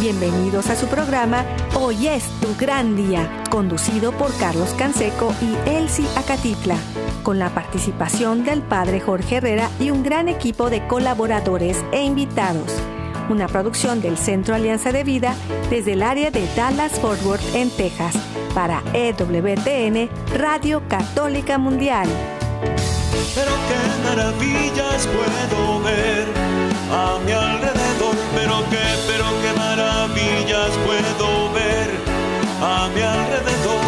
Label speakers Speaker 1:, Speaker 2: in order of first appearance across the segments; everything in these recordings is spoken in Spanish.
Speaker 1: Bienvenidos a su programa Hoy es tu gran día, conducido por Carlos Canseco y Elsie Acatitla, con la participación del padre Jorge Herrera y un gran equipo de colaboradores e invitados. Una producción del Centro Alianza de Vida desde el área de Dallas Fort Worth en Texas para EWTN Radio Católica Mundial.
Speaker 2: Pero qué maravillas puedo ver a mi alrededor, puedo ver a mi alrededor.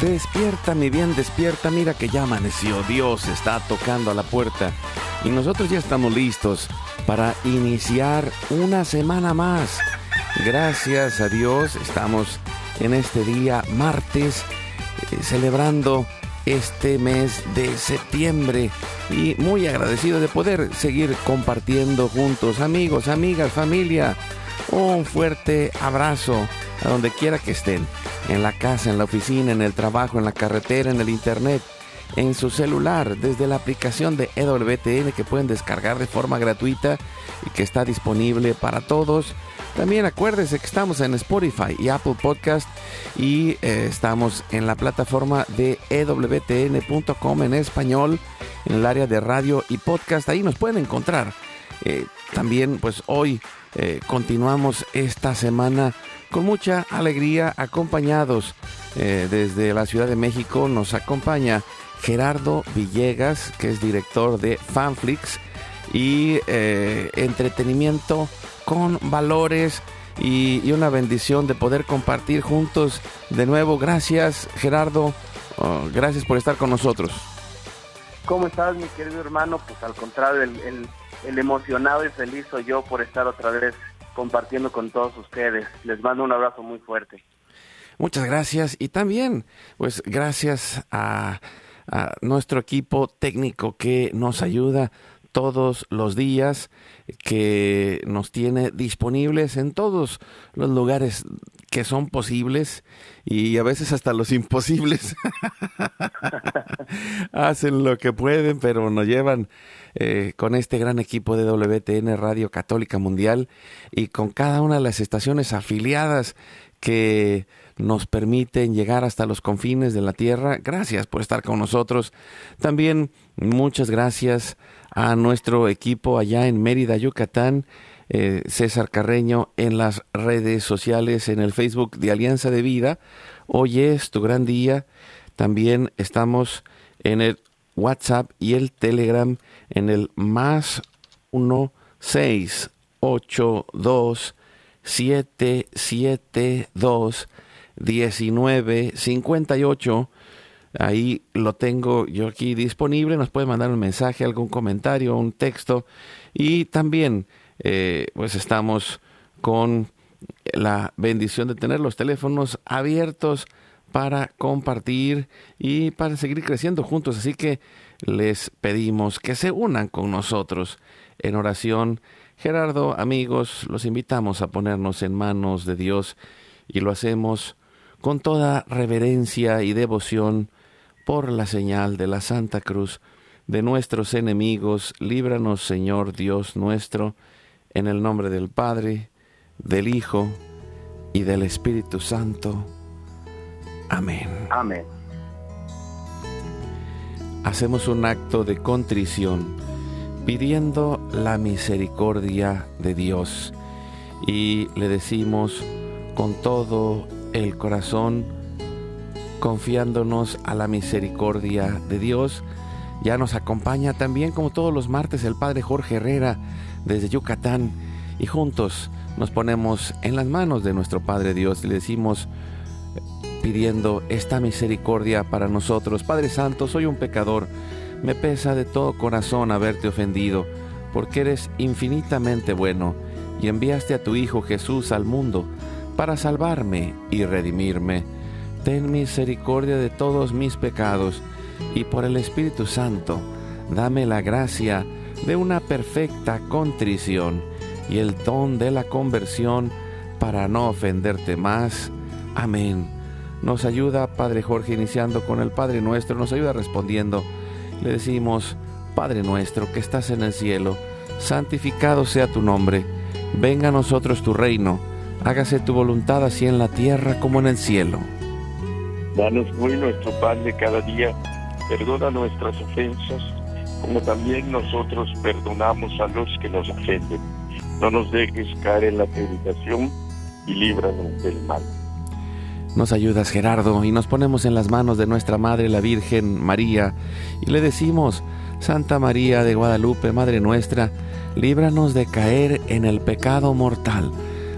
Speaker 3: Despierta, mi bien, despierta. Mira que ya amaneció. Dios está tocando a la puerta. Y nosotros ya estamos listos para iniciar una semana más. Gracias a Dios estamos en este día martes eh, celebrando este mes de septiembre y muy agradecido de poder seguir compartiendo juntos amigos, amigas, familia. Un fuerte abrazo a donde quiera que estén, en la casa, en la oficina, en el trabajo, en la carretera, en el internet, en su celular, desde la aplicación de EWTN que pueden descargar de forma gratuita y que está disponible para todos. También acuérdense que estamos en Spotify y Apple Podcast y eh, estamos en la plataforma de EWTN.com en español, en el área de radio y podcast. Ahí nos pueden encontrar. Eh, también, pues hoy eh, continuamos esta semana con mucha alegría, acompañados desde la Ciudad de México. Nos acompaña Gerardo Villegas, que es director de Fanflix y entretenimiento con valores y, una bendición de poder compartir juntos de nuevo. Gracias Gerardo, oh, gracias por estar con nosotros.
Speaker 4: ¿Cómo estás mi querido hermano? Pues al contrario, el, el emocionado y feliz soy yo por estar otra vez compartiendo con todos ustedes. Les mando un abrazo muy fuerte.
Speaker 3: Muchas gracias y también pues gracias a, a nuestro equipo técnico que nos ayuda todos los días, que nos tiene disponibles en todos los lugares que son posibles y a veces hasta los imposibles. Hacen lo que pueden, pero nos llevan eh, con este gran equipo de WTN Radio Católica Mundial y con cada una de las estaciones afiliadas que nos permiten llegar hasta los confines de la tierra. Gracias por estar con nosotros. También muchas gracias a nuestro equipo allá en Mérida, Yucatán, eh, César Carreño, en las redes sociales, en el Facebook de Alianza de Vida. Hoy es tu gran día. También estamos en el WhatsApp y el Telegram en el más 1 6 8 2 7 7 2 19 58 Ahí lo tengo yo aquí disponible. Nos puede mandar un mensaje, algún comentario, un texto. Y también, eh, pues estamos con la bendición de tener los teléfonos abiertos para compartir y para seguir creciendo juntos. Así que les pedimos que se unan con nosotros en oración. Gerardo, amigos, los invitamos a ponernos en manos de Dios y lo hacemos con toda reverencia y devoción por la señal de la Santa Cruz de nuestros enemigos, líbranos Señor Dios nuestro, en el nombre del Padre, del Hijo y del Espíritu Santo. Amén.
Speaker 4: Amén.
Speaker 3: Hacemos un acto de contrición pidiendo la misericordia de Dios y le decimos con todo el corazón, confiándonos a la misericordia de Dios. Ya nos acompaña también, como todos los martes, el Padre Jorge Herrera desde Yucatán y juntos nos ponemos en las manos de nuestro Padre Dios y le decimos, pidiendo esta misericordia para nosotros. Padre Santo, soy un pecador. Me pesa de todo corazón haberte ofendido, porque eres infinitamente bueno y enviaste a tu Hijo Jesús al mundo para salvarme y redimirme. Ten misericordia de todos mis pecados y por el Espíritu Santo, dame la gracia de una perfecta contrición y el don de la conversión para no ofenderte más. Amén. Nos ayuda Padre Jorge iniciando con el Padre nuestro, nos ayuda respondiendo. Le decimos, Padre nuestro que estás en el cielo, santificado sea tu nombre, venga a nosotros tu reino, hágase tu voluntad así en la tierra como en el cielo.
Speaker 5: Danos hoy nuestro pan de cada día, perdona nuestras ofensas, como también nosotros perdonamos a los que nos ofenden. No nos dejes caer en la tentación y líbranos del mal.
Speaker 3: Nos ayudas Gerardo y nos ponemos en las manos de nuestra Madre la Virgen María y le decimos, Santa María de Guadalupe, Madre nuestra, líbranos de caer en el pecado mortal,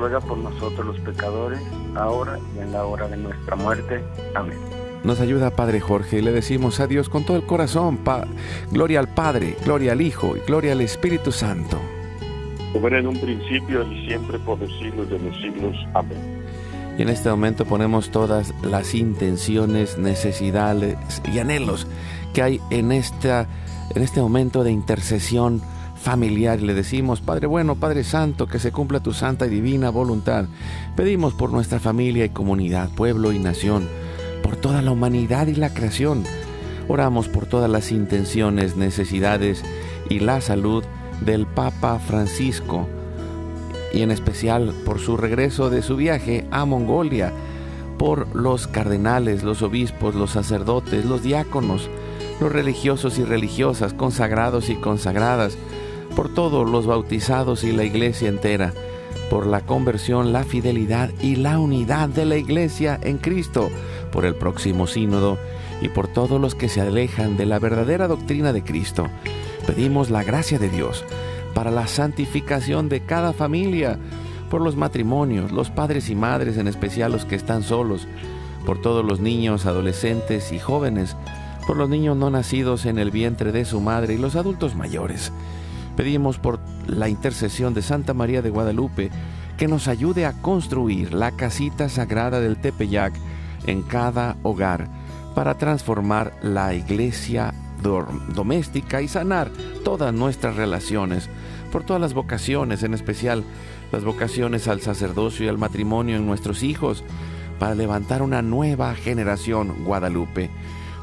Speaker 4: ruega por nosotros los pecadores, ahora y en la hora de nuestra muerte. Amén.
Speaker 3: Nos ayuda Padre Jorge y le decimos a Dios con todo el corazón, pa gloria al Padre, gloria al Hijo y gloria al Espíritu Santo.
Speaker 5: Como era en un principio y siempre por los siglos de los siglos. Amén.
Speaker 3: Y en este momento ponemos todas las intenciones, necesidades y anhelos que hay en, esta, en este momento de intercesión familiar y le decimos, Padre bueno, Padre Santo, que se cumpla tu santa y divina voluntad. Pedimos por nuestra familia y comunidad, pueblo y nación, por toda la humanidad y la creación. Oramos por todas las intenciones, necesidades y la salud del Papa Francisco y en especial por su regreso de su viaje a Mongolia, por los cardenales, los obispos, los sacerdotes, los diáconos, los religiosos y religiosas, consagrados y consagradas, por todos los bautizados y la iglesia entera, por la conversión, la fidelidad y la unidad de la iglesia en Cristo, por el próximo sínodo y por todos los que se alejan de la verdadera doctrina de Cristo. Pedimos la gracia de Dios para la santificación de cada familia, por los matrimonios, los padres y madres, en especial los que están solos, por todos los niños, adolescentes y jóvenes, por los niños no nacidos en el vientre de su madre y los adultos mayores. Pedimos por la intercesión de Santa María de Guadalupe que nos ayude a construir la casita sagrada del Tepeyac en cada hogar para transformar la iglesia doméstica y sanar todas nuestras relaciones, por todas las vocaciones, en especial las vocaciones al sacerdocio y al matrimonio en nuestros hijos, para levantar una nueva generación Guadalupe.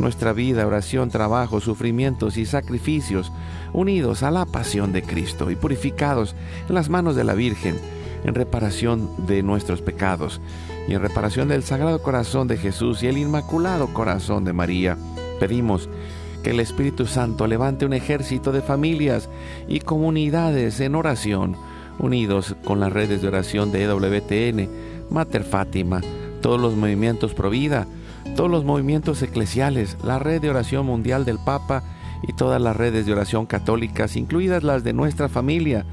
Speaker 3: nuestra vida, oración, trabajo, sufrimientos y sacrificios unidos a la pasión de Cristo y purificados en las manos de la Virgen en reparación de nuestros pecados y en reparación del Sagrado Corazón de Jesús y el Inmaculado Corazón de María. Pedimos que el Espíritu Santo levante un ejército de familias y comunidades en oración, unidos con las redes de oración de EWTN, Mater Fátima, todos los movimientos Provida, todos los movimientos eclesiales, la red de oración mundial del Papa y todas las redes de oración católicas, incluidas las de nuestra familia.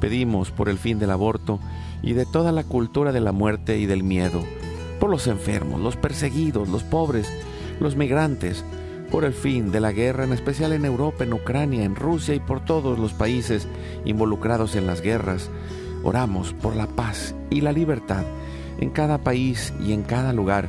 Speaker 3: Pedimos por el fin del aborto y de toda la cultura de la muerte y del miedo, por los enfermos, los perseguidos, los pobres, los migrantes, por el fin de la guerra, en especial en Europa, en Ucrania, en Rusia y por todos los países involucrados en las guerras. Oramos por la paz y la libertad en cada país y en cada lugar,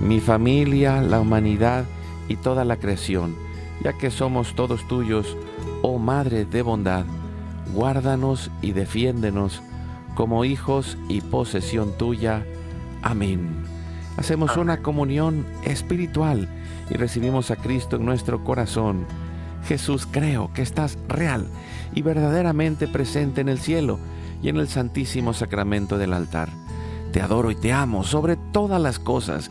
Speaker 3: mi familia, la humanidad y toda la creación, ya que somos todos tuyos, oh Madre de bondad, guárdanos y defiéndenos como hijos y posesión tuya. Amén. Hacemos una comunión espiritual y recibimos a Cristo en nuestro corazón. Jesús, creo que estás real y verdaderamente presente en el cielo y en el santísimo sacramento del altar. Te adoro y te amo sobre todas las cosas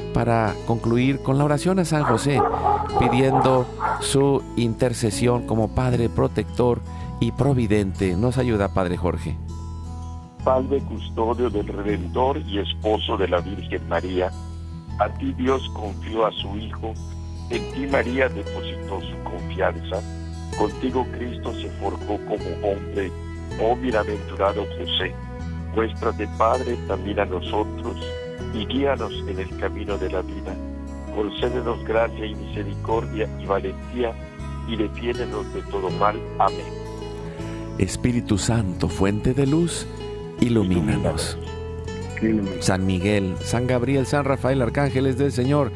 Speaker 3: para concluir con la oración a San José, pidiendo su intercesión como Padre protector y providente. Nos ayuda Padre Jorge.
Speaker 5: Padre custodio del Redentor y esposo de la Virgen María, a ti Dios confió a su Hijo, en ti María depositó su confianza, contigo Cristo se forjó como hombre, oh bienaventurado José, de Padre también a nosotros y guíanos en el camino de la vida. Concédenos gracia y misericordia y valentía y defiéndenos de todo mal. Amén.
Speaker 3: Espíritu Santo, fuente de luz, ilumínanos. San Miguel, San Gabriel, San Rafael, arcángeles del Señor,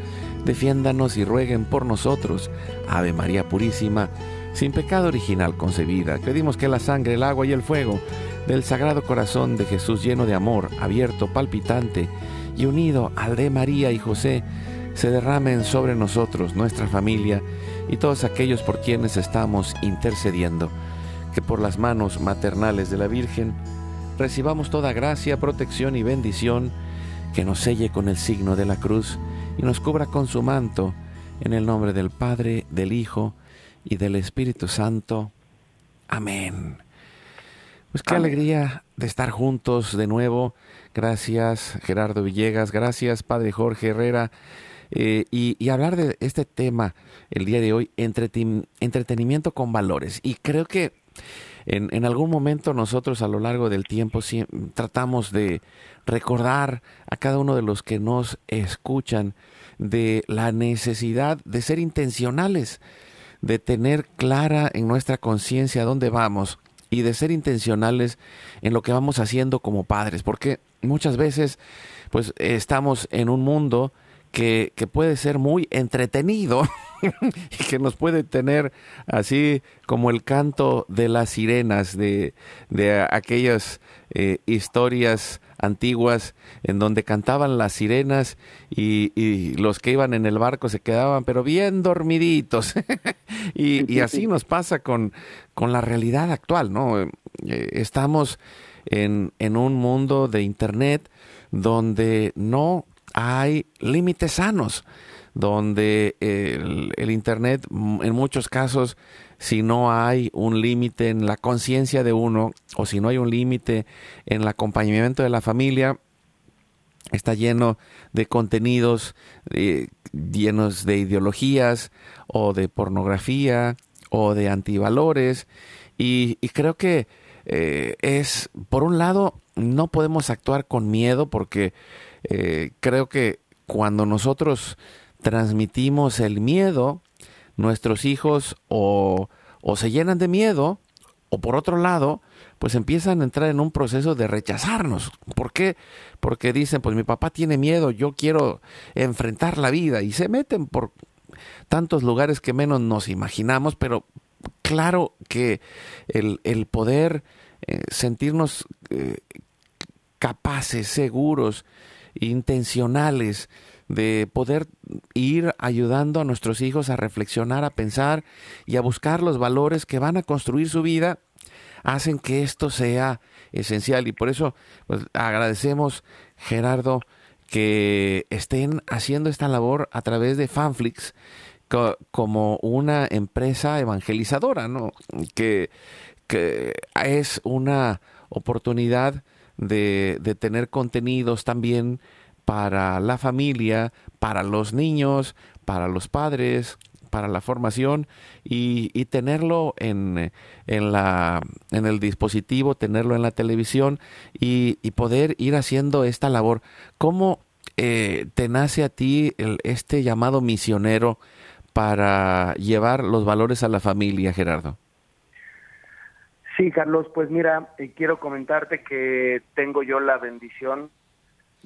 Speaker 3: defiéndanos y rueguen por nosotros. Ave María Purísima, sin pecado original concebida, pedimos que la sangre, el agua y el fuego del Sagrado Corazón de Jesús lleno de amor, abierto, palpitante, y unido al de María y José, se derramen sobre nosotros, nuestra familia y todos aquellos por quienes estamos intercediendo, que por las manos maternales de la Virgen recibamos toda gracia, protección y bendición, que nos selle con el signo de la cruz y nos cubra con su manto, en el nombre del Padre, del Hijo y del Espíritu Santo. Amén. Pues qué alegría de estar juntos de nuevo Gracias Gerardo Villegas, gracias Padre Jorge Herrera. Eh, y, hablar de este tema el día de hoy, entretenimiento con valores. Y creo que en, algún momento nosotros a lo largo del tiempo tratamos de recordar a cada uno de los que nos escuchan de la necesidad de ser intencionales, de tener clara en nuestra conciencia dónde vamos y de ser intencionales en lo que vamos haciendo como padres, porque muchas veces pues estamos en un mundo que, puede ser muy entretenido y que nos puede tener así como el canto de las sirenas, de, aquellas eh, historias antiguas en donde cantaban las sirenas y, los que iban en el barco se quedaban pero bien dormiditos. y, así nos pasa con, con la realidad actual, ¿no? Eh, estamos en, en un mundo de Internet donde no hay límites sanos, donde el, Internet en muchos casos, si no hay un límite en la conciencia de uno o si no hay un límite en el acompañamiento de la familia, está lleno de contenidos eh, llenos de ideologías o de pornografía o de antivalores. Y, y creo que eh, es, por un lado, no podemos actuar con miedo porque eh, creo que cuando nosotros transmitimos el miedo, nuestros hijos o, o se llenan de miedo o por otro lado, pues empiezan a entrar en un proceso de rechazarnos. ¿Por qué? Porque dicen, pues mi papá tiene miedo, yo quiero enfrentar la vida y se meten por tantos lugares que menos nos imaginamos, pero claro que el, el poder eh, sentirnos eh, capaces, seguros, intencionales de poder ir ayudando a nuestros hijos a reflexionar, a pensar y a buscar los valores que van a construir su vida, hacen que esto sea esencial. Y por eso pues, agradecemos, Gerardo, que estén haciendo esta labor a través de Fanflix como una empresa evangelizadora, ¿no? Que, que es una oportunidad de, de tener contenidos también para la familia, para los niños, para los padres, para la formación y, tenerlo en el dispositivo, tenerlo en la televisión y, y poder ir haciendo esta labor. ¿Cómo eh, te nace a ti el, este llamado misionero para llevar los valores a la familia, Gerardo?
Speaker 4: Sí, Carlos, pues mira, eh, quiero comentarte que tengo yo la bendición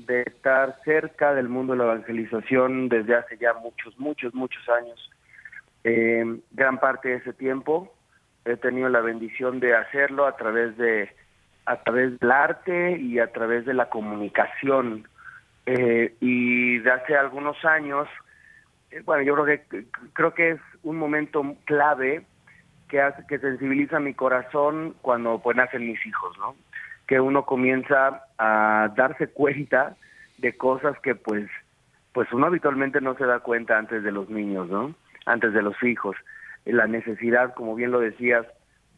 Speaker 4: de estar cerca del mundo de la evangelización desde hace ya muchos, muchos, muchos años. Eh, gran parte de ese tiempo he tenido la bendición de hacerlo a través de a través del arte y a través de la comunicación. Eh, y de hace algunos años, eh, bueno, yo creo que creo que es un momento clave que hace que sensibiliza mi corazón cuando pues nacen mis hijos, ¿no? Que uno comienza a darse cuenta de cosas que pues pues uno habitualmente no se da cuenta antes de los niños, ¿no? Antes de los hijos. La necesidad, como bien lo decías,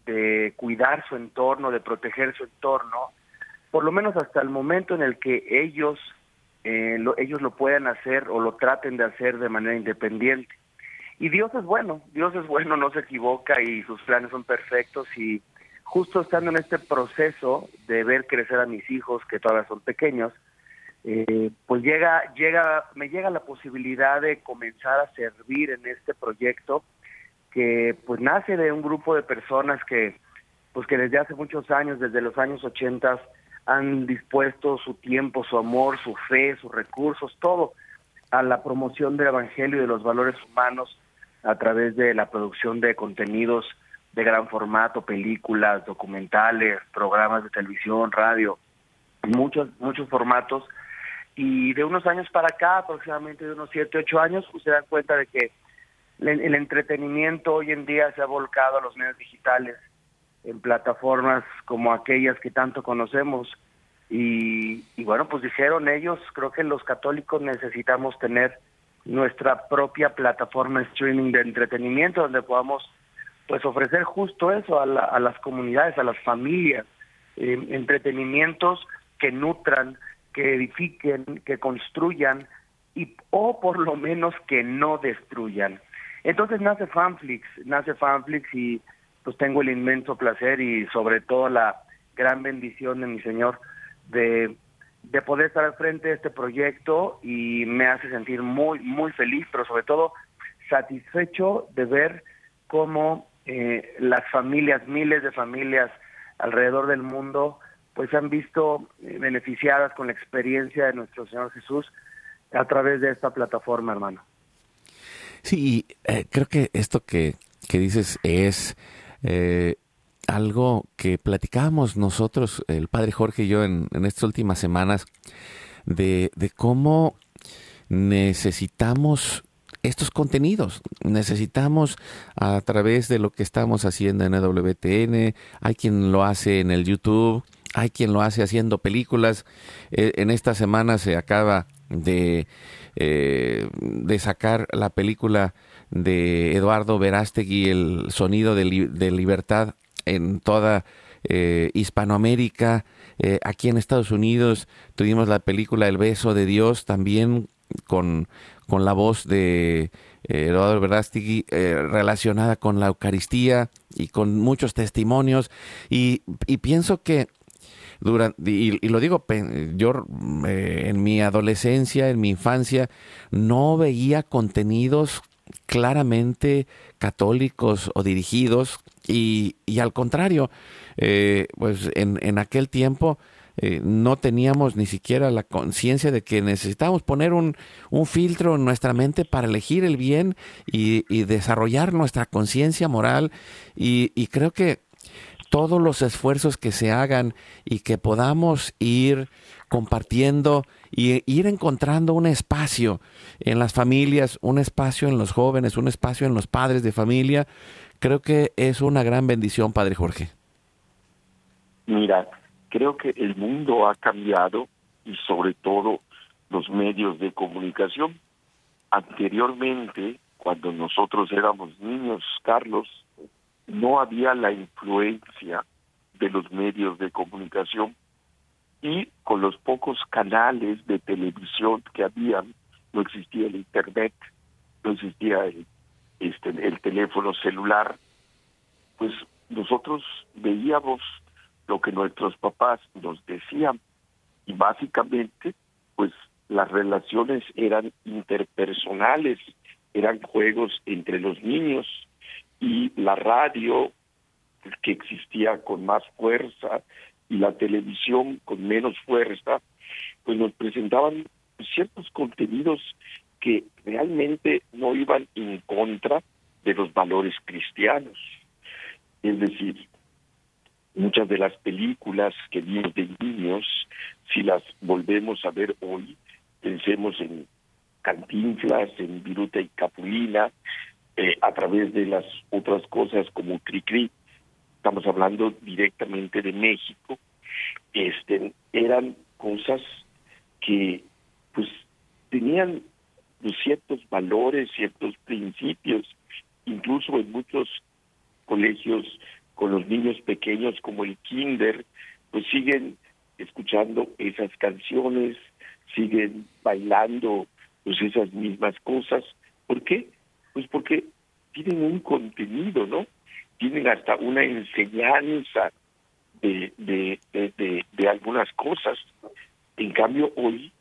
Speaker 4: de cuidar su entorno, de proteger su entorno, por lo menos hasta el momento en el que ellos eh, lo, ellos lo puedan hacer o lo traten de hacer de manera independiente. Y Dios es bueno, Dios es bueno, no se equivoca y sus planes son perfectos y justo estando en este proceso de ver crecer a mis hijos que todavía son pequeños, eh, pues llega, llega, me llega la posibilidad de comenzar a servir en este proyecto que pues nace de un grupo de personas que pues que desde hace muchos años, desde los años 80 han dispuesto su tiempo, su amor, su fe, sus recursos, todo a la promoción del evangelio y de los valores humanos a través de la producción de contenidos de gran formato, películas, documentales, programas de televisión, radio, muchos, muchos formatos. Y de unos años para acá, aproximadamente de unos 7, 8 años, pues se dan cuenta de que el entretenimiento hoy en día se ha volcado a los medios digitales, en plataformas como aquellas que tanto conocemos. Y, y bueno, pues dijeron ellos, creo que los católicos necesitamos tener nuestra propia plataforma streaming de entretenimiento donde podamos pues ofrecer justo eso a, la, a las comunidades, a las familias, eh, entretenimientos que nutran, que edifiquen, que construyan y o por lo menos que no destruyan. Entonces nace Fanflix, nace Fanflix y pues tengo el inmenso placer y sobre todo la gran bendición de mi Señor de de poder estar al frente de este proyecto y me hace sentir muy, muy feliz, pero sobre todo satisfecho de ver cómo eh, las familias, miles de familias alrededor del mundo, pues se han visto eh, beneficiadas con la experiencia de nuestro Señor Jesús a través de esta plataforma, hermano.
Speaker 3: Sí, eh, creo que esto que, que dices es eh, algo que platicábamos nosotros, el padre Jorge y yo, en, en estas últimas semanas, de, de, cómo necesitamos estos contenidos. Necesitamos a través de lo que estamos haciendo en EWTN, hay quien lo hace en el YouTube, hay quien lo hace haciendo películas. Eh, en esta semana se acaba de, eh, de sacar la película de Eduardo Verástegui, El sonido de, li de libertad en toda Hispanoamérica, aquí en Estados Unidos tuvimos la película El beso de Dios también con, con la voz de Eduardo Verástegui relacionada con la Eucaristía y con muchos testimonios. Y, y pienso que durante, y, lo digo, yo eh, en mi adolescencia, en mi infancia, no veía contenidos claramente católicos o dirigidos y, al contrario, eh, pues en, en, aquel tiempo eh, no teníamos ni siquiera la conciencia de que necesitábamos poner un, un, filtro en nuestra mente para elegir el bien y, desarrollar nuestra conciencia moral y, y creo que todos los esfuerzos que se hagan y que podamos ir compartiendo y ir encontrando un espacio en las familias, un espacio en los jóvenes, un espacio en los padres de familia, creo que es una gran bendición, Padre Jorge.
Speaker 5: Mira, creo que el mundo ha cambiado y sobre todo los medios de comunicación. Anteriormente, cuando nosotros éramos niños, Carlos, no había la influencia de los medios de comunicación y con los pocos canales de televisión que habían, no existía el internet, no existía el, este, el teléfono celular, pues nosotros veíamos lo que nuestros papás nos decían y básicamente pues las relaciones eran interpersonales, eran juegos entre los niños, y la radio que existía con más fuerza y la televisión con menos fuerza, pues nos presentaban ciertos contenidos que realmente no iban en contra de los valores cristianos. Es decir, muchas de las películas que vimos de niños, si las volvemos a ver hoy, pensemos en Cantinflas, en Viruta y Capulina, eh, a través de las otras cosas como Cricri, estamos hablando directamente de México, este, eran cosas que pues tenían pues, ciertos valores, ciertos principios, incluso en muchos colegios con los niños pequeños como el kinder, pues siguen escuchando esas canciones, siguen bailando pues esas mismas cosas. ¿Por qué? Pues porque tienen un contenido, ¿no? Tienen hasta una enseñanza de, de, de, de, algunas cosas. En cambio, hoy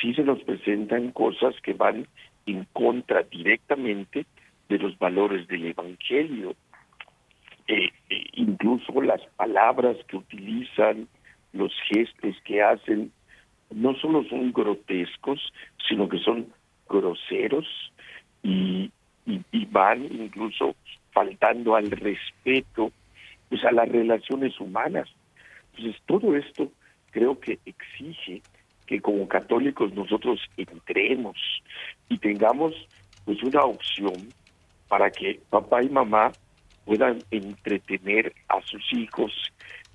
Speaker 5: sí se nos presentan cosas que van en contra directamente de los valores del Evangelio. Eh, eh, incluso las palabras que utilizan, los gestos que hacen, no solo son grotescos, sino que son groseros, y, y, van incluso faltando al respeto pues a las relaciones humanas. Entonces todo esto creo que exige que como católicos nosotros entremos y tengamos pues una opción para que papá y mamá puedan entretener a sus hijos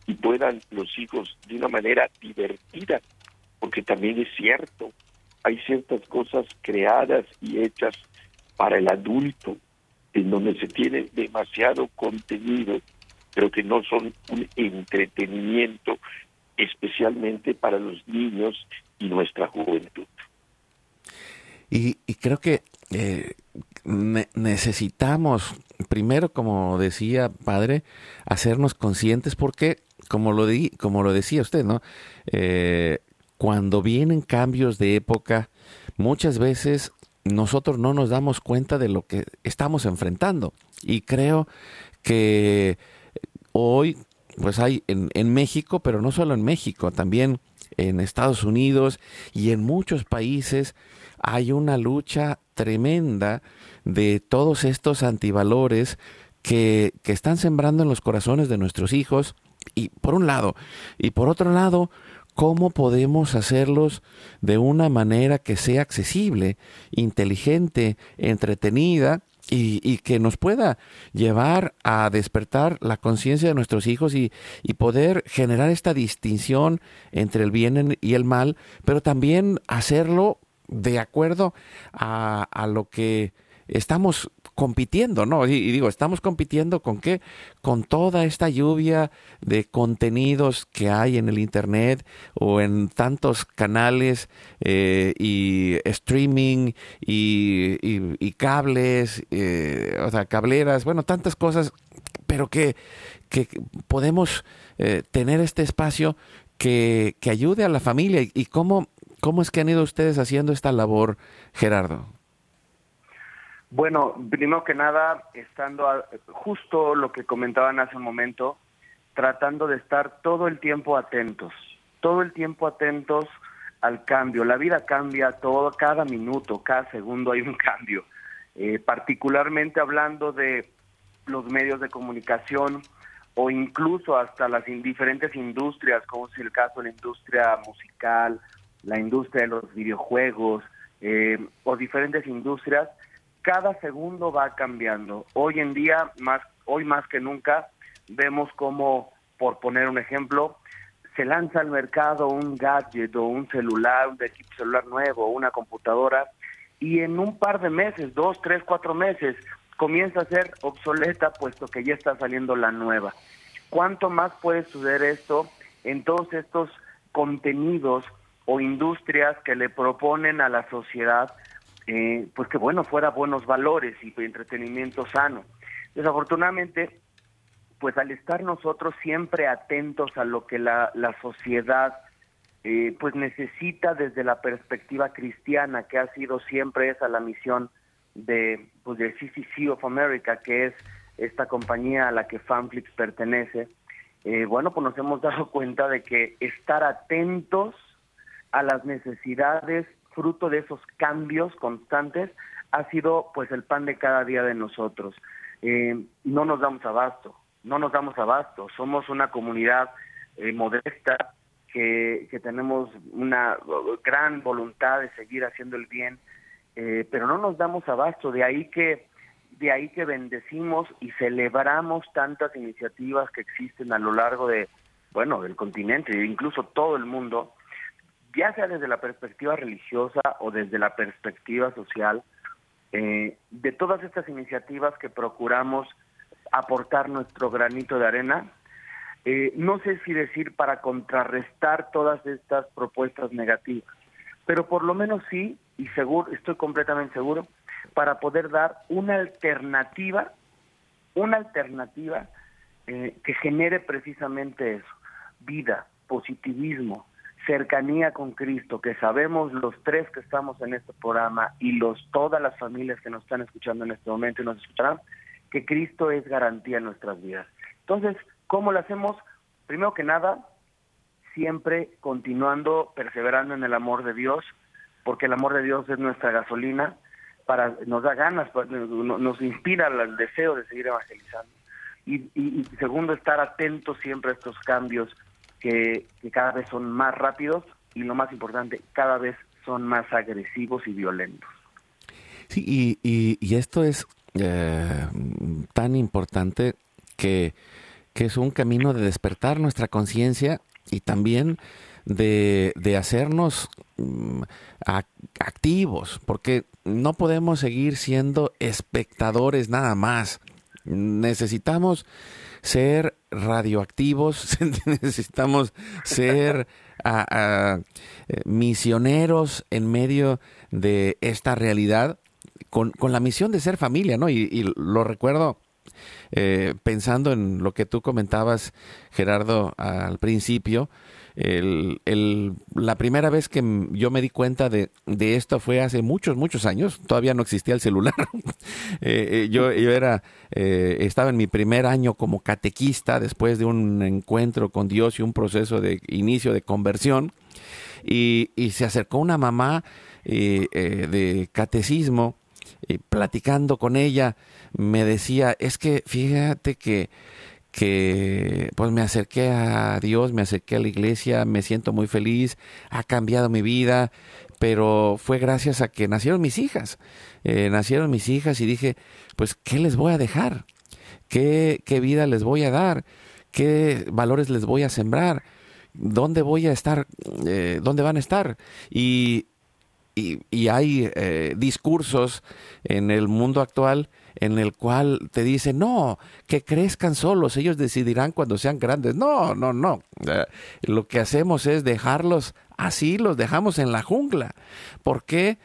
Speaker 5: y puedan los hijos de una manera divertida, porque también es cierto, hay ciertas cosas creadas y hechas para el adulto, en donde se tiene demasiado contenido, pero que no son un entretenimiento especialmente para los niños y nuestra juventud.
Speaker 3: Y, creo que eh, necesitamos, primero, como decía padre, hacernos conscientes porque, como lo, di como lo decía usted, ¿no? Eh, cuando vienen cambios de época, muchas veces nosotros no nos damos cuenta de lo que estamos enfrentando. Y creo que hoy, pues hay en, en, México, pero no solo en México, también en Estados Unidos y en muchos países hay una lucha tremenda de todos estos antivalores que, que están sembrando en los corazones de nuestros hijos. Y por un lado, y por otro lado, cómo podemos hacerlos de una manera que sea accesible, inteligente, entretenida y, que nos pueda llevar a despertar la conciencia de nuestros hijos y, poder generar esta distinción entre el bien y el mal, pero también hacerlo de acuerdo a, a lo que estamos compitiendo, ¿no? Y, digo, estamos compitiendo con qué? Con toda esta lluvia de contenidos que hay en el Internet o en tantos canales eh, y streaming y, cables, eh, o sea, cableras, bueno, tantas cosas, pero que, que podemos eh, tener este espacio que, que, ayude a la familia. ¿Y cómo, cómo es que han ido ustedes haciendo esta labor, Gerardo?
Speaker 4: Bueno, primero que nada, estando justo lo que comentaban hace un momento, tratando de estar todo el tiempo atentos, todo el tiempo atentos al cambio. La vida cambia todo, cada minuto, cada segundo hay un cambio. Eh, particularmente hablando de los medios de comunicación o incluso hasta las diferentes industrias, como es el caso de la industria musical, la industria de los videojuegos eh, o diferentes industrias, cada segundo va cambiando. Hoy en día, más, hoy más que nunca, vemos como, por poner un ejemplo, se lanza al mercado un gadget o un celular, un equipo celular nuevo, una computadora, y en un par de meses, dos, tres, cuatro meses, comienza a ser obsoleta puesto que ya está saliendo la nueva. ¿Cuánto más puede suceder esto en todos estos contenidos o industrias que le proponen a la sociedad eh, pues que bueno, fuera buenos valores y entretenimiento sano. Desafortunadamente, pues al estar nosotros siempre atentos a lo que la, la sociedad eh, pues necesita desde la perspectiva cristiana, que ha sido siempre esa la misión de, pues de CCC of America, que es esta compañía a la que Fanflix pertenece, eh, bueno, pues nos hemos dado cuenta de que estar atentos a las necesidades fruto de esos cambios constantes, ha sido pues el pan de cada día de nosotros. Eh, no nos damos abasto, no nos damos abasto. Somos una comunidad eh, modesta que, que, tenemos una gran voluntad de seguir haciendo el bien, eh, pero no nos damos abasto. De ahí que de ahí que bendecimos y celebramos tantas iniciativas que existen a lo largo de bueno del continente e incluso todo el mundo ya sea desde la perspectiva religiosa o desde la perspectiva social, eh, de todas estas iniciativas que procuramos aportar nuestro granito de arena, eh, no sé si decir para contrarrestar todas estas propuestas negativas, pero por lo menos sí, y seguro, estoy completamente seguro, para poder dar una alternativa, una alternativa eh, que genere precisamente eso, vida, positivismo, cercanía con Cristo, que sabemos los tres que estamos en este programa y los todas las familias que nos están escuchando en este momento y nos escucharán, que Cristo es garantía en nuestras vidas. Entonces, ¿cómo lo hacemos? Primero que nada, siempre continuando, perseverando en el amor de Dios, porque el amor de Dios es nuestra gasolina, para nos da ganas, nos inspira el deseo de seguir evangelizando. Y, y segundo, estar atentos siempre a estos cambios que, cada vez son más rápidos y lo más importante, cada vez son más agresivos y violentos.
Speaker 3: Sí, y, esto es eh, tan importante que, es un camino de despertar nuestra conciencia y también de, hacernos mm, activos, porque no podemos seguir siendo espectadores nada más. Necesitamos ser radioactivos, necesitamos ser eh, misioneros en medio de esta realidad con, la misión de ser familia, ¿no? Y, lo recuerdo eh, pensando en lo que tú comentabas, Gerardo, al principio, la primera vez que yo me di cuenta de, de, esto fue hace muchos, muchos años. Todavía no existía el celular. Eh, eh, yo, era, eh, estaba en mi primer año como catequista después de un encuentro con Dios y un proceso de inicio de conversión. Y se acercó una mamá de catecismo y platicando con ella me decía, es que fíjate que que pues me acerqué a Dios, me acerqué a la iglesia, me siento muy feliz, ha cambiado mi vida, pero fue gracias a que nacieron mis hijas. Eh, nacieron mis hijas y dije, pues, ¿qué les voy a dejar? ¿Qué, ¿Qué vida les voy a dar? ¿Qué valores les voy a sembrar? ¿Dónde voy a estar? Eh, ¿Dónde van a estar? Y y, hay eh, discursos en el mundo actual en el cual te dicen, no, que crezcan solos, ellos decidirán cuando sean grandes. No, no, no. Eh, lo que hacemos es dejarlos así, los dejamos en la jungla. ¿Por qué?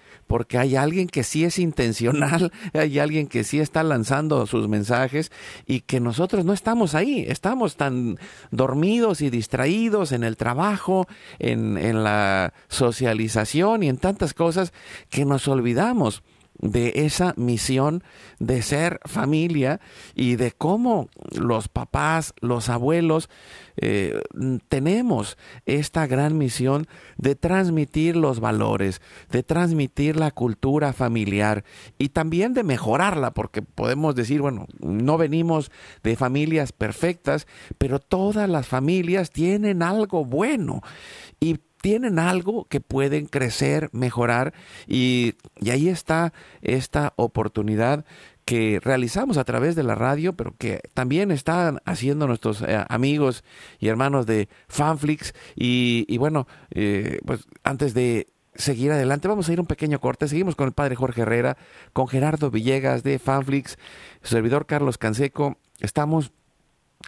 Speaker 3: Hay alguien que sí es intencional, hay alguien que sí está lanzando sus mensajes y que nosotros no estamos ahí, estamos tan dormidos y distraídos en el trabajo, en, en la socialización y en tantas cosas que nos olvidamos de esa misión de ser familia y de cómo los papás, los abuelos, eh, tenemos esta gran misión de transmitir los valores, de transmitir la cultura familiar y también de mejorarla, porque podemos decir, bueno, no venimos de familias perfectas, pero todas las familias tienen algo bueno y tienen algo que pueden crecer, mejorar y, ahí está esta oportunidad que realizamos a través de la radio, pero que también están haciendo nuestros eh, amigos y hermanos de Fanflix. Y, bueno, eh, pues antes de seguir adelante, vamos a ir un pequeño corte. Seguimos con el padre Jorge Herrera, con Gerardo Villegas de Fanflix, su servidor Carlos Canseco. Estamos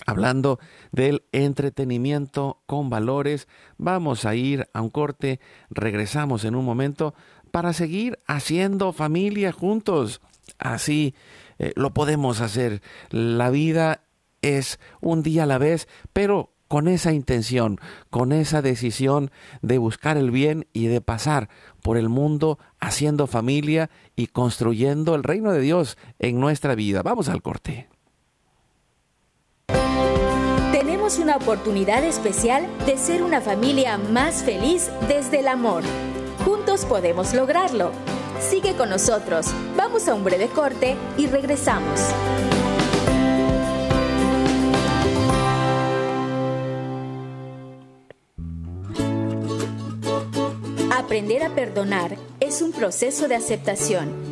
Speaker 3: hablando del entretenimiento con valores. Vamos a ir a un corte, regresamos en un momento para seguir haciendo familia juntos. Así eh, lo podemos hacer. La vida es un día a la vez, pero con esa intención, con esa decisión de buscar el bien y de pasar por el mundo haciendo familia y construyendo el reino de Dios en nuestra vida. Vamos al corte
Speaker 6: una oportunidad especial de ser una familia más feliz desde el amor. Juntos podemos lograrlo. Sigue con nosotros. Vamos a un breve corte y regresamos. Aprender a perdonar es un proceso de aceptación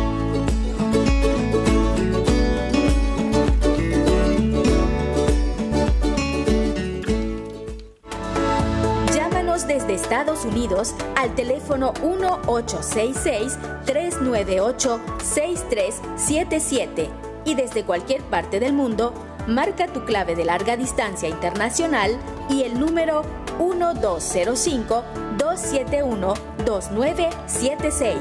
Speaker 6: Estados Unidos al teléfono 1866 398 6377 y desde cualquier parte del mundo, marca tu clave de larga distancia internacional y el número 1205-271-2976.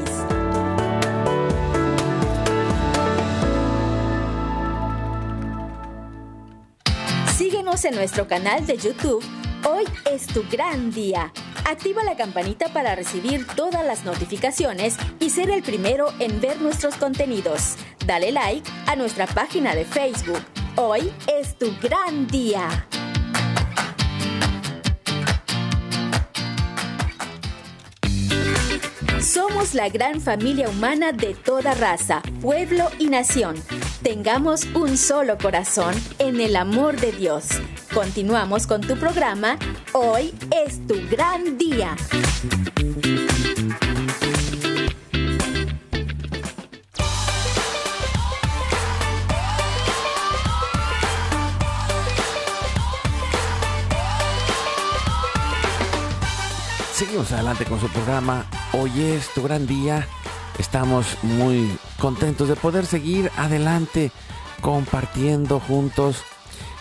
Speaker 6: Síguenos en nuestro canal de YouTube. Hoy es tu gran día. Activa la campanita para recibir todas las notificaciones y ser el primero en ver nuestros contenidos. Dale like a nuestra página de Facebook. Hoy es tu gran día. Somos la gran familia humana de toda raza, pueblo y nación. Tengamos un solo corazón en el amor de Dios. Continuamos con tu programa. Hoy es tu gran día.
Speaker 3: Seguimos adelante con su programa. Hoy es tu gran día. Estamos muy contentos de poder seguir adelante compartiendo juntos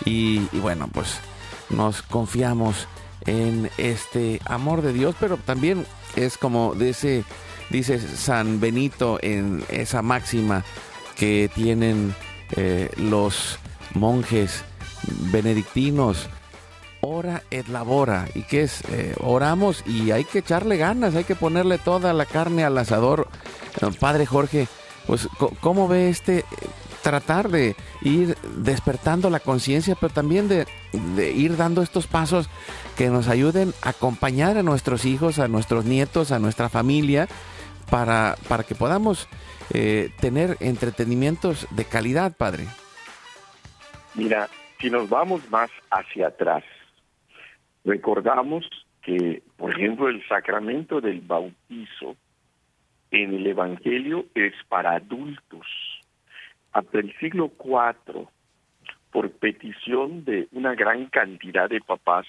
Speaker 3: y, bueno, pues nos confiamos en este amor de Dios, pero también es como dice, dice San Benito en esa máxima que tienen eh, los monjes benedictinos, ora et labora, y que es, eh, oramos y hay que echarle ganas, hay que ponerle toda la carne al asador. Padre Jorge, pues, ¿cómo ve este tratar de ir despertando la conciencia, pero también de, ir dando estos pasos que nos ayuden a acompañar a nuestros hijos, a nuestros nietos, a nuestra familia, para, para que podamos eh, tener entretenimientos de calidad, Padre.
Speaker 5: Mira, si nos vamos más hacia atrás, recordamos que, por ejemplo, el sacramento del bautizo en el Evangelio es para adultos. Hasta el siglo IV, por petición de una gran cantidad de papás,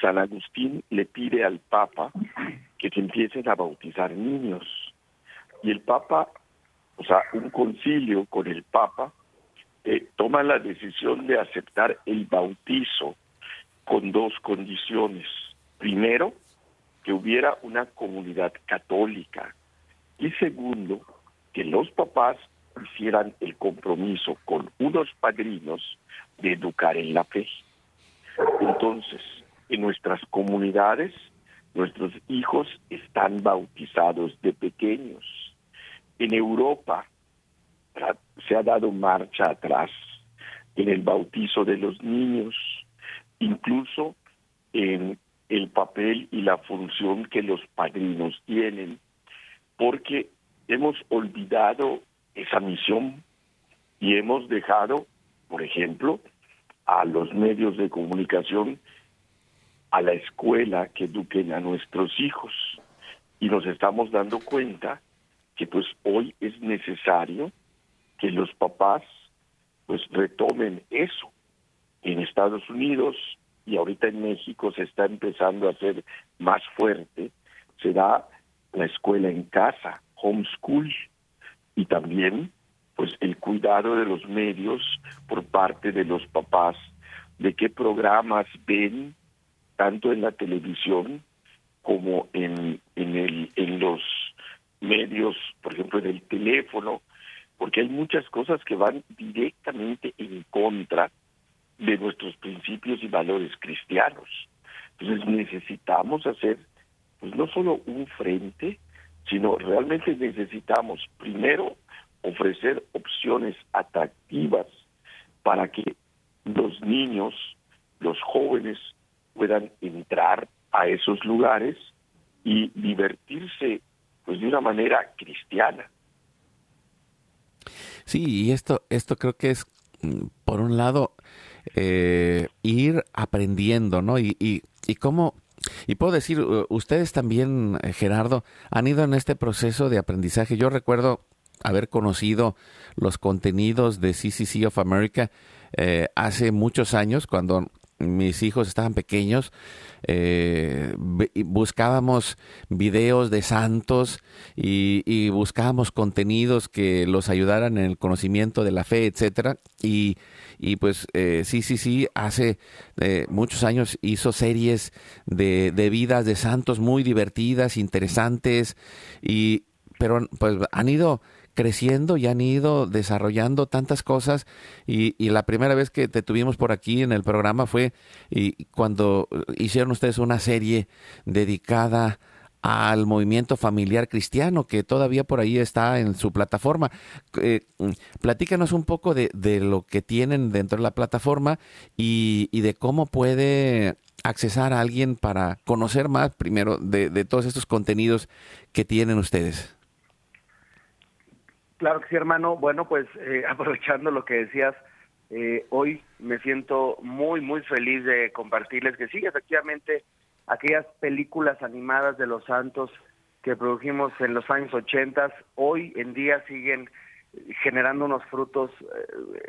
Speaker 5: San Agustín le pide al Papa que se empiecen a bautizar niños. Y el Papa, o sea, un concilio con el Papa, eh, toma la decisión de aceptar el bautizo con dos condiciones. Primero, que hubiera una comunidad católica. Y segundo, que los papás hicieran el compromiso con unos padrinos de educar en la fe. Entonces, en nuestras comunidades, nuestros hijos están bautizados de pequeños. En Europa se ha dado marcha atrás en el bautizo de los niños, incluso en el papel y la función que los padrinos tienen, porque hemos olvidado esa misión y hemos dejado, por ejemplo, a los medios de comunicación, a la escuela que eduquen a nuestros hijos. Y nos estamos dando cuenta que pues hoy es necesario que los papás pues retomen eso. En Estados Unidos y ahorita en México se está empezando a hacer más fuerte, se da la escuela en casa, homeschool, y también pues el cuidado de los medios por parte de los papás, de qué programas ven tanto en la televisión como en, en, el, los medios, por ejemplo, en el teléfono, porque hay muchas cosas que van directamente en contra de nuestros principios y valores cristianos. Entonces necesitamos hacer, pues no solo un frente, sino realmente necesitamos primero ofrecer opciones atractivas para que los niños, los jóvenes puedan entrar a esos lugares y divertirse pues de una manera cristiana.
Speaker 3: Sí, y esto, esto creo que es, mm, por un lado, eh, ir aprendiendo, ¿no? Y, y, y cómo, y puedo decir, ustedes también, eh, Gerardo, han ido en este proceso de aprendizaje. Yo recuerdo haber conocido los contenidos de CCC of America eh, hace muchos años, cuando mis hijos estaban pequeños, eh, buscábamos videos de santos y, buscábamos contenidos que los ayudaran en el conocimiento de la fe, etcétera. Y, y pues eh, sí, sí, sí, hace eh, muchos años hizo series de, de vidas de santos muy divertidas, interesantes, y pero pues han ido creciendo y han ido desarrollando tantas cosas y, la primera vez que te tuvimos por aquí en el programa fue y cuando hicieron ustedes una serie dedicada al movimiento familiar cristiano que todavía por ahí está en su plataforma. Eh, platícanos un poco de, lo que tienen dentro de la plataforma y, de cómo puede accesar a alguien para conocer más primero de todos estos contenidos que tienen ustedes.
Speaker 4: Claro que sí, hermano. Bueno, pues eh, aprovechando lo que decías, eh, hoy me siento muy, muy feliz de compartirles que sí, efectivamente, aquellas películas animadas de los santos que produjimos en los años 80, hoy en día siguen generando unos frutos,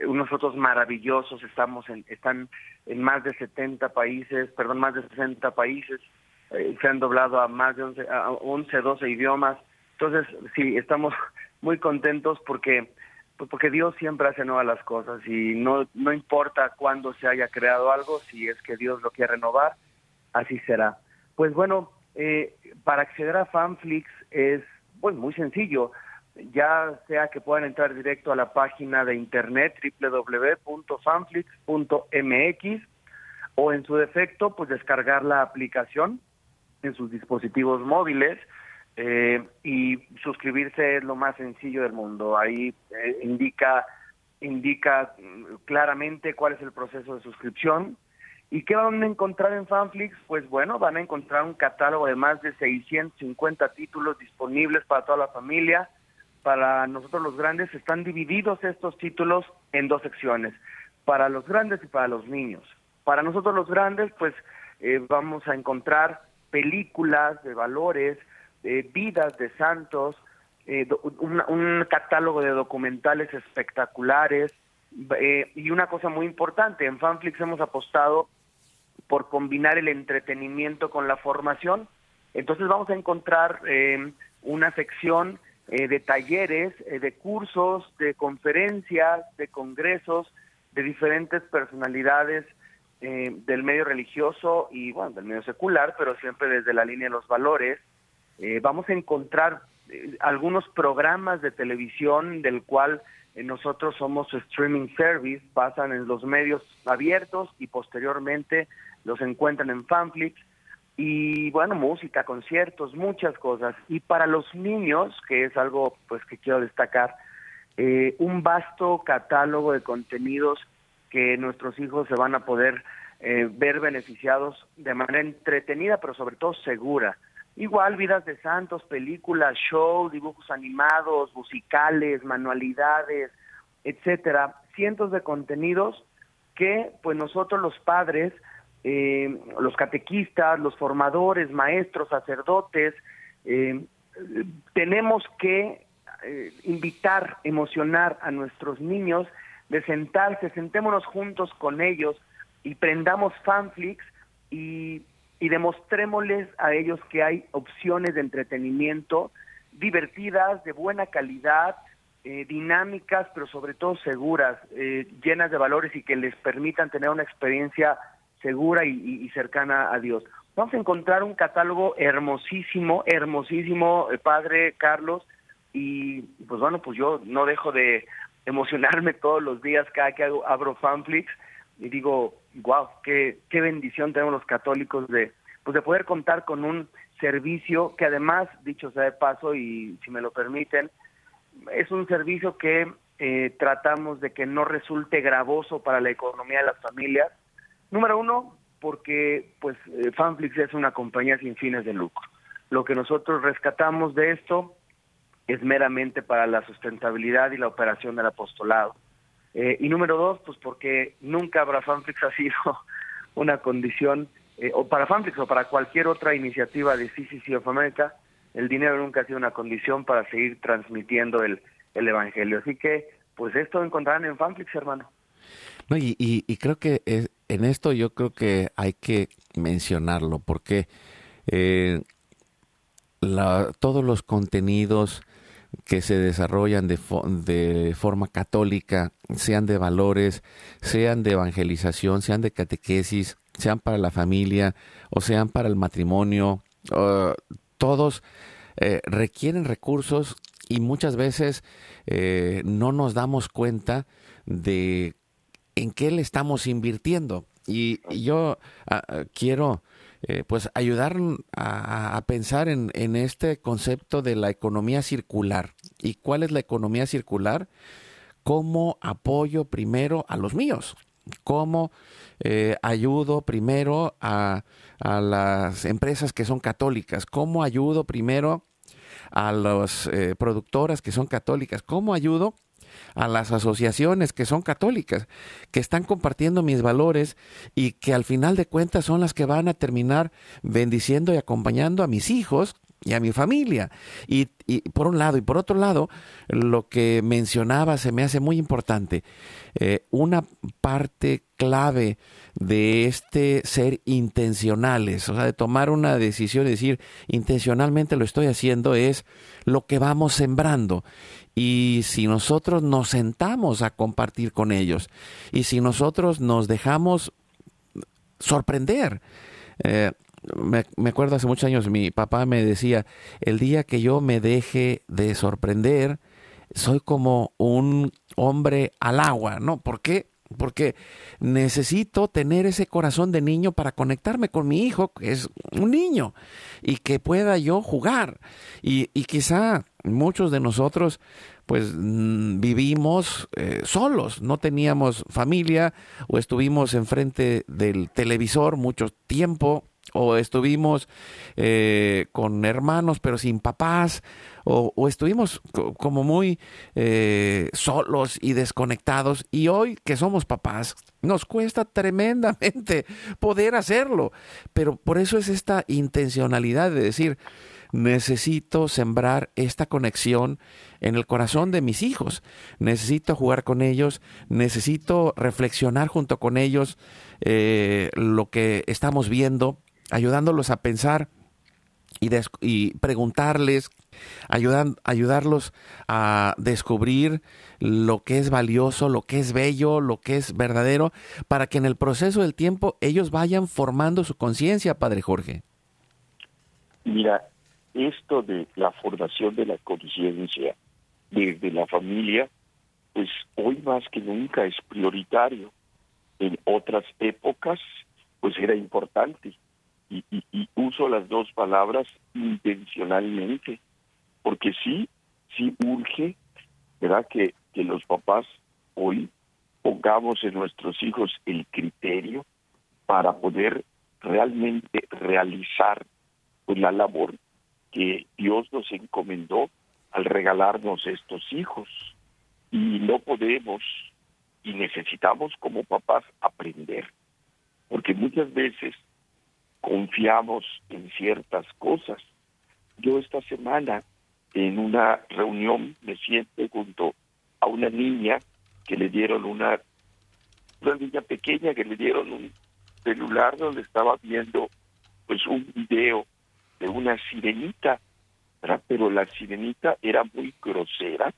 Speaker 4: eh, unos frutos maravillosos. Estamos en, están en más de 70 países, perdón, más de 60 países. se han doblado a más de 11, a 11, 12 idiomas. Entonces, sí, estamos muy contentos porque pues porque Dios siempre hace nuevas las cosas y no no importa cuándo se haya creado algo, si es que Dios lo quiere renovar, así será. Pues bueno, eh, para acceder a Fanflix es pues muy sencillo, ya sea que puedan entrar directo a la página de internet www.fanflix.mx o en su defecto pues descargar la aplicación en sus dispositivos móviles eh, y suscribirse es lo más sencillo del mundo. Ahí eh, indica indica claramente cuál es el proceso de suscripción. ¿Y qué van a encontrar en Fanflix? Pues bueno, van a encontrar un catálogo de más de 650 títulos disponibles para toda la familia. Para nosotros los grandes están divididos estos títulos en dos secciones, para los grandes y para los niños. Para nosotros los grandes, pues eh, vamos a encontrar películas de valores, vidas de santos, un, catálogo de documentales espectaculares y una cosa muy importante, en Fanflix hemos apostado por combinar el entretenimiento con la formación. Entonces vamos a encontrar una sección eh, de talleres, eh, de cursos, de conferencias, de congresos de diferentes personalidades eh, del medio religioso y bueno, del medio secular, pero siempre desde la línea de los valores. Vamos a encontrar algunos programas de televisión del cual nosotros somos streaming service, pasan en los medios abiertos y posteriormente los encuentran en Fanflix y bueno, música, conciertos, muchas cosas. Y para los niños, que es algo pues que quiero destacar, eh, un vasto catálogo de contenidos que nuestros hijos se van a poder eh, ver beneficiados de manera entretenida, pero sobre todo segura. Igual vidas de santos, películas, shows, dibujos animados, musicales, manualidades, etcétera, cientos de contenidos que pues nosotros los padres eh, los catequistas, los formadores, maestros, sacerdotes, eh, tenemos que eh, invitar, emocionar a nuestros niños de sentarse, sentémonos juntos con ellos y prendamos fanflix y, y demostrémosles a ellos que hay opciones de entretenimiento divertidas, de buena calidad, dinámicas, pero sobre todo seguras, llenas de valores y que les permitan tener una experiencia segura y, cercana a Dios. Vamos a encontrar un catálogo hermosísimo, hermosísimo, eh, Padre Carlos, y pues bueno, pues yo no dejo de emocionarme todos los días cada que hago, abro Fanflix y digo, wow, qué, qué bendición tenemos los católicos de, pues de poder contar con un servicio que además, dicho sea de paso y si me lo permiten, es un servicio que eh, tratamos de que no resulte gravoso para la economía de las familias, Número uno, porque pues eh, Fanflix es una compañía sin fines de lucro. Lo que nosotros rescatamos de esto es meramente para la sustentabilidad y la operación del apostolado. Eh, y número dos, pues porque nunca Fanflix ha sido una condición, eh, o para Fanflix o para cualquier otra iniciativa de CCC of America, el dinero nunca ha sido una condición para seguir transmitiendo el, el Evangelio. Así que, pues esto encontrarán en Fanflix, hermano.
Speaker 3: No, y, y, creo que en esto yo creo que hay que mencionarlo porque eh, todos los contenidos que se desarrollan de, de, forma católica, sean de valores, sean de evangelización, sean de catequesis, sean para la familia o sean para el matrimonio, todos eh, requieren recursos y muchas veces eh, no nos damos cuenta de en qué le estamos invirtiendo. Y, yo ah, ah, quiero eh, pues ayudar a, pensar en, este concepto de la economía circular. ¿Y cuál es la economía circular? ¿Cómo apoyo primero a los míos? ¿Cómo eh, ayudo primero a, las empresas que son católicas? ¿Cómo ayudo primero a las eh, productoras que son católicas? ¿Cómo ayudo a las asociaciones que son católicas, que están compartiendo mis valores y que al final de cuentas son las que van a terminar bendiciendo y acompañando a mis hijos y a mi familia. Y, por un lado, y por otro lado, lo que mencionaba se me hace muy importante. Eh, una parte clave de este ser intencionales, o sea, de tomar una decisión y decir, intencionalmente lo estoy haciendo, es lo que vamos sembrando. Y si nosotros nos sentamos a compartir con ellos, y si nosotros nos dejamos sorprender, eh, me, acuerdo hace muchos años, mi papá me decía, el día que yo me deje de sorprender, soy como un hombre al agua, ¿no? ¿Por qué? Porque necesito tener ese corazón de niño para conectarme con mi hijo, que es un niño, y que pueda yo jugar. Y, y quizá muchos de nosotros pues mm, vivimos eh, solos, no teníamos familia o estuvimos enfrente del televisor mucho tiempo o estuvimos eh, con hermanos pero sin papás, o, estuvimos como muy eh, solos y desconectados, y hoy que somos papás, nos cuesta tremendamente poder hacerlo, pero por eso es esta intencionalidad de decir, necesito sembrar esta conexión en el corazón de mis hijos. Necesito jugar con ellos, necesito reflexionar junto con ellos eh, lo que estamos viendo, ayudándolos a pensar y, y preguntarles, ayudarlos a descubrir lo que es valioso, lo que es bello, lo que es verdadero, para que en el proceso del tiempo ellos vayan formando su conciencia, Padre Jorge.
Speaker 5: Mira, esto de la formación de la conciencia desde la familia, pues hoy más que nunca es prioritario. En otras épocas, pues era importante. Y, uso las dos palabras intencionalmente, porque sí, sí urge, ¿verdad? Que, que los papás hoy pongamos en nuestros hijos el criterio para poder realmente realizar pues, la labor que Dios nos encomendó al regalarnos estos hijos. Y no podemos y necesitamos como papás aprender, porque muchas veces confiamos en ciertas cosas. Yo esta semana en una reunión me siento junto a una niña que le dieron una, una niña pequeña que le dieron un celular donde estaba viendo pues un video de una sirenita, pero la sirenita era muy grosera,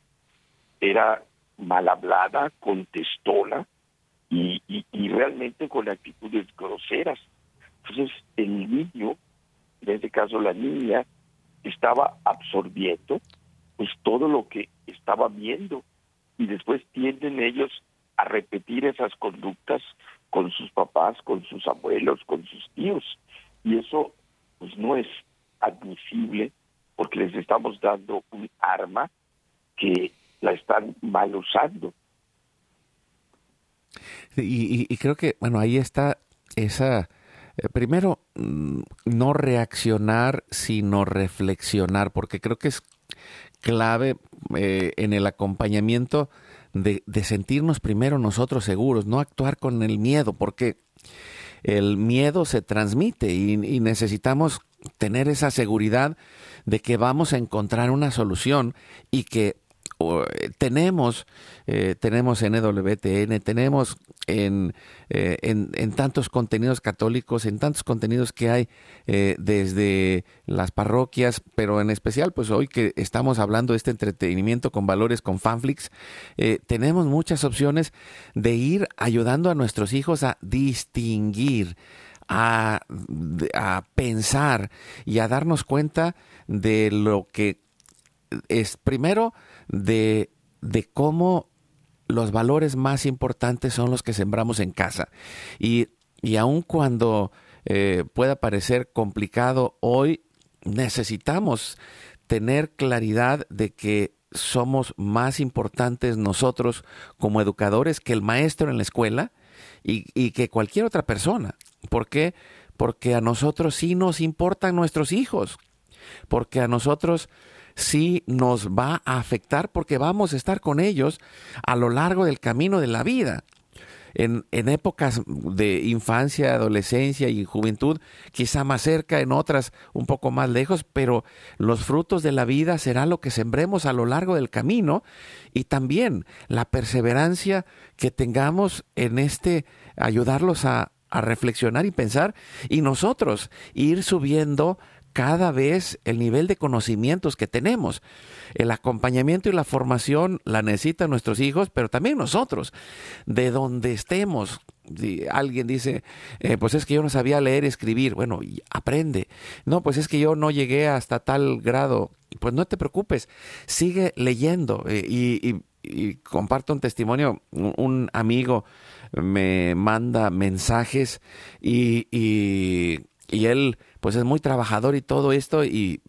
Speaker 5: era mal hablada, contestona y, y, realmente con actitudes groseras. Entonces el niño, en este caso la niña, estaba absorbiendo pues todo lo que estaba viendo y después tienden ellos a repetir esas conductas con sus papás, con sus abuelos, con sus tíos y eso pues no es admisible porque les estamos dando un arma que la están mal usando.
Speaker 3: Y, creo que, bueno, ahí está esa, eh, primero, mm, no reaccionar, sino reflexionar, porque creo que es clave eh, en el acompañamiento de, de, sentirnos primero nosotros seguros, no actuar con el miedo, porque el miedo se transmite y, necesitamos tener esa seguridad de que vamos a encontrar una solución y que tenemos, eh, tenemos en EWTN, tenemos en, eh, en, en, tantos contenidos católicos, en tantos contenidos que hay eh, desde las parroquias, pero en especial, pues hoy que estamos hablando de este entretenimiento con valores, con fanflix, tenemos muchas opciones de ir ayudando a nuestros hijos a distinguir, a, a pensar y a darnos cuenta de lo que es primero de, de cómo los valores más importantes son los que sembramos en casa. Y, y aun cuando eh, pueda parecer complicado hoy, necesitamos tener claridad de que somos más importantes nosotros como educadores que el maestro en la escuela y, y que cualquier otra persona. ¿Por qué? Porque a nosotros sí nos importan nuestros hijos, porque a nosotros sí nos va a afectar porque vamos a estar con ellos a lo largo del camino de la vida. En, en, épocas de infancia, adolescencia y juventud, quizá más cerca, en otras un poco más lejos, pero los frutos de la vida será lo que sembremos a lo largo del camino y también la perseverancia que tengamos en este ayudarlos a, a reflexionar y pensar y nosotros ir subiendo cada vez el nivel de conocimientos que tenemos. El acompañamiento y la formación la necesitan nuestros hijos, pero también nosotros, de donde estemos. Si alguien dice, eh, pues es que yo no sabía leer y escribir, bueno, aprende. No, pues es que yo no llegué hasta tal grado. Pues no te preocupes, sigue leyendo. Eh, y, comparto un testimonio, un, amigo me manda mensajes y, y él pues es muy trabajador y todo esto y,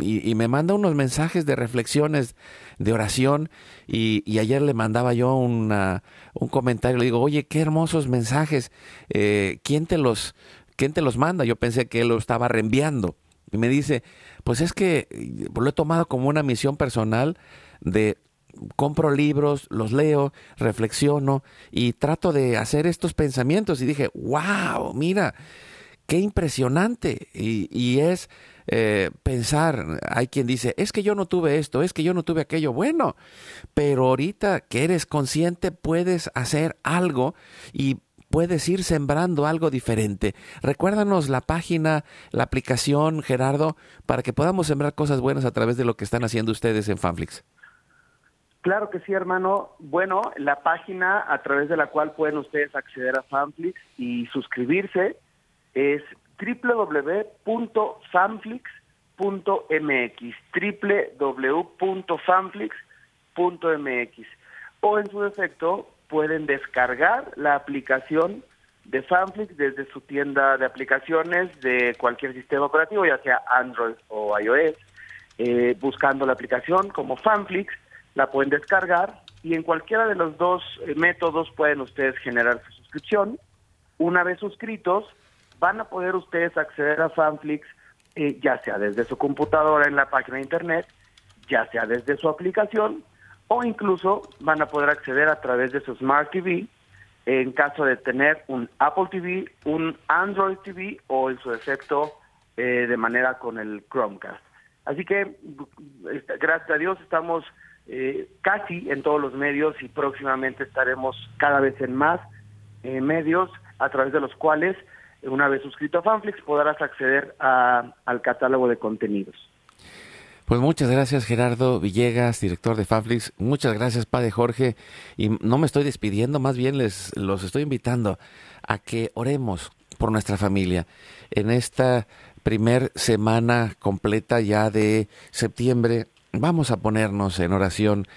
Speaker 3: y, me manda unos mensajes de reflexiones, de oración y, y ayer le mandaba yo una, un comentario, le digo, oye, qué hermosos mensajes, eh, ¿quién te los ¿quién te los manda? Yo pensé que él lo estaba reenviando. Y me dice, pues es que lo he tomado como una misión personal de compro libros, los leo, reflexiono y trato de hacer estos pensamientos. Y dije, wow, mira, qué impresionante. Y, es eh, pensar, hay quien dice, es que yo no tuve esto, es que yo no tuve aquello. Bueno, pero ahorita que eres consciente puedes hacer algo y puedes ir sembrando algo diferente. Recuérdanos la página, la aplicación, Gerardo, para que podamos sembrar cosas buenas a través de lo que están haciendo ustedes en Fanflix.
Speaker 4: Claro que sí, hermano. Bueno, la página a través de la cual pueden ustedes acceder a Fanflix y suscribirse es www.fanflix.mx, www.fanflix.mx. O en su defecto, pueden descargar la aplicación de Fanflix desde su tienda de aplicaciones de cualquier sistema operativo, ya sea Android o iOS, eh, buscando la aplicación como Fanflix la pueden descargar y en cualquiera de los dos eh, métodos pueden ustedes generar su suscripción. Una vez suscritos, van a poder ustedes acceder a Fanflix eh, ya sea desde su computadora en la página de internet, ya sea desde su aplicación o incluso van a poder acceder a través de su Smart TV en caso de tener un Apple TV, un Android TV o en su defecto eh, de manera con el Chromecast. Así que este, gracias a Dios estamos eh, casi en todos los medios y próximamente estaremos cada vez en más eh, medios a través de los cuales, una vez suscrito a Fanflix, podrás acceder al catálogo de contenidos.
Speaker 3: Pues muchas gracias Gerardo Villegas, director de Fanflix. Muchas gracias Padre Jorge. Y no me estoy despidiendo, más bien les los estoy invitando a que oremos por nuestra familia en esta primer semana completa ya de septiembre Vamos a ponernos en oración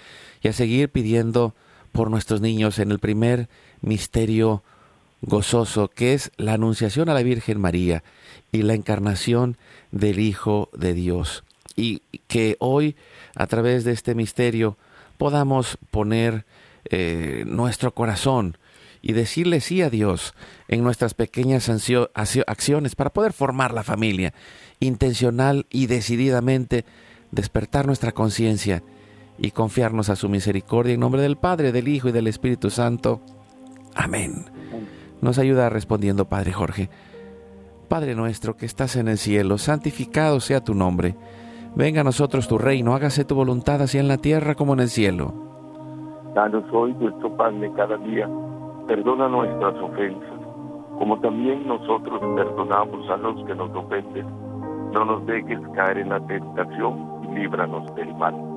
Speaker 3: y a seguir pidiendo por nuestros niños en el primer misterio gozoso que es la anunciación a la Virgen María y la encarnación del Hijo de Dios. Y que hoy, a través de este misterio, podamos poner eh, nuestro corazón y decirle sí a Dios en nuestras pequeñas acciones para poder formar la familia intencional y decididamente despertar nuestra conciencia y confiarnos a su misericordia en nombre del Padre, del Hijo y del Espíritu Santo. Amén. Nos ayuda respondiendo Padre Jorge. Padre nuestro que estás en el cielo, santificado sea tu nombre. Venga a nosotros tu reino, hágase tu voluntad así en la tierra como en el cielo.
Speaker 5: Danos hoy nuestro pan de cada día. Perdona nuestras ofensas, como también nosotros perdonamos a los que nos ofenden. No nos dejes caer en la tentación líbranos del mal.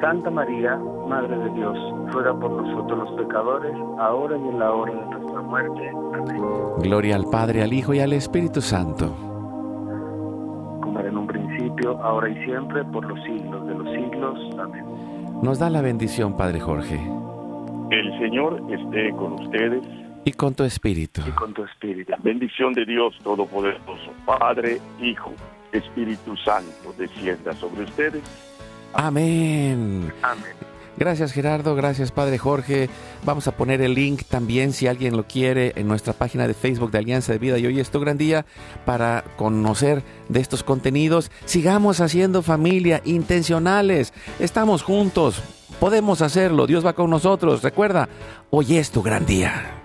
Speaker 4: Santa María, Madre de Dios, ruega por nosotros los pecadores, ahora y en la hora de nuestra muerte. Amén.
Speaker 3: Gloria al Padre, al Hijo y al Espíritu Santo.
Speaker 4: Como era en un principio, ahora y siempre, por los siglos de los siglos. Amén.
Speaker 3: Nos da la bendición, Padre Jorge.
Speaker 5: El Señor esté con ustedes.
Speaker 3: Y con tu espíritu.
Speaker 4: Y con tu espíritu.
Speaker 5: La bendición de Dios Todopoderoso, Padre, Hijo, Espíritu Santo, descienda sobre ustedes.
Speaker 3: Amén.
Speaker 4: Amén.
Speaker 3: Gracias Gerardo, gracias Padre Jorge. Vamos a poner el link también si alguien lo quiere en nuestra página de Facebook de Alianza de Vida y hoy es tu gran día para conocer de estos contenidos. Sigamos haciendo familia, intencionales. Estamos juntos, podemos hacerlo, Dios va con nosotros. Recuerda, hoy es tu gran día.